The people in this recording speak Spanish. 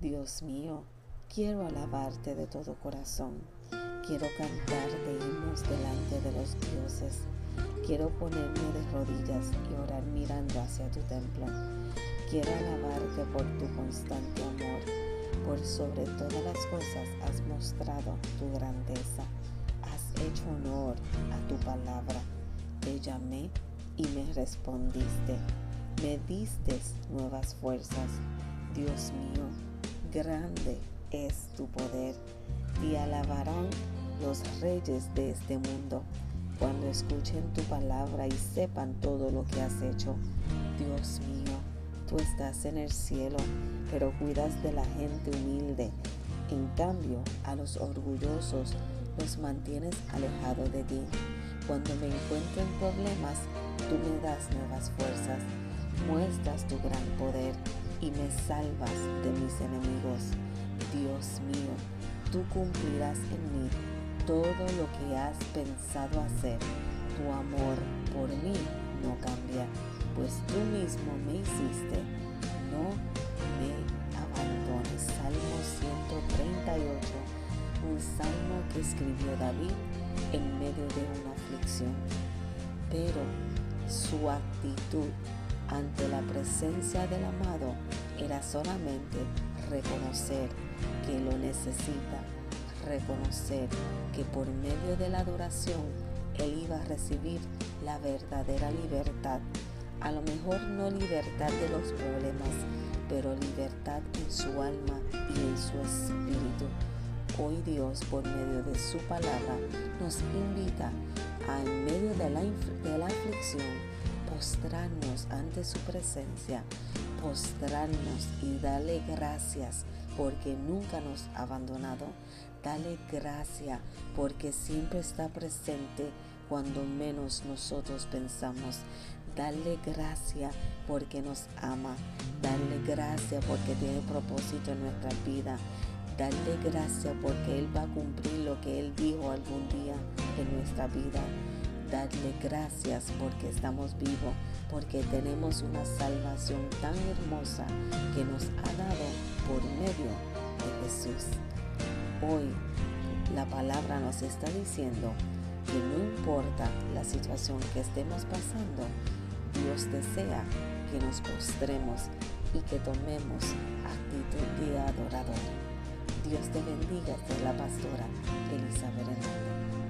Dios mío, quiero alabarte de todo corazón. Quiero cantarte himnos delante de los dioses. Quiero ponerme de rodillas y orar mirando hacia tu templo. Quiero alabarte por tu constante amor. Por sobre todas las cosas has mostrado tu grandeza. Has hecho honor a tu palabra. Te llamé y me respondiste. Me diste nuevas fuerzas. Dios mío, grande es tu poder. y alabarán los reyes de este mundo cuando escuchen tu palabra y sepan todo lo que has hecho. Dios mío, tú estás en el cielo, pero cuidas de la gente humilde. En cambio, a los orgullosos los mantienes alejados de ti. Cuando me encuentro en problemas, tú me das nuevas fuerzas, muestras tu gran poder y me salvas de mis enemigos. Dios mío, tú cumplirás en mí todo lo que has pensado hacer. Tu amor por mí no cambia, pues tú mismo me hiciste. No me abandones. Salmo 138, un salmo que escribió David en medio de una aflicción. Pero su actitud ante la presencia del amado era solamente reconocer que lo necesita, reconocer que por medio de la adoración él iba a recibir la verdadera libertad. A lo mejor no libertad de los problemas, pero libertad en su alma y en su espíritu. Hoy Dios, por medio de su palabra, nos invita a, en medio de la, de la aflicción, postrarnos ante su presencia, postrarnos y darle gracias porque nunca nos ha abandonado. Dale gracias porque siempre está presente cuando menos nosotros pensamos. Dale gracias porque nos ama. Dale gracias porque tiene propósito en nuestra vida. Dale gracias porque Él va a cumplir lo que Él dijo algún día en nuestra vida darle gracias porque estamos vivos, porque tenemos una salvación tan hermosa que nos ha dado por medio de Jesús. Hoy la palabra nos está diciendo que no importa la situación que estemos pasando, Dios desea que nos postremos y que tomemos actitud de adorador. Dios te bendiga, de la pastora Elizabeth Hernández.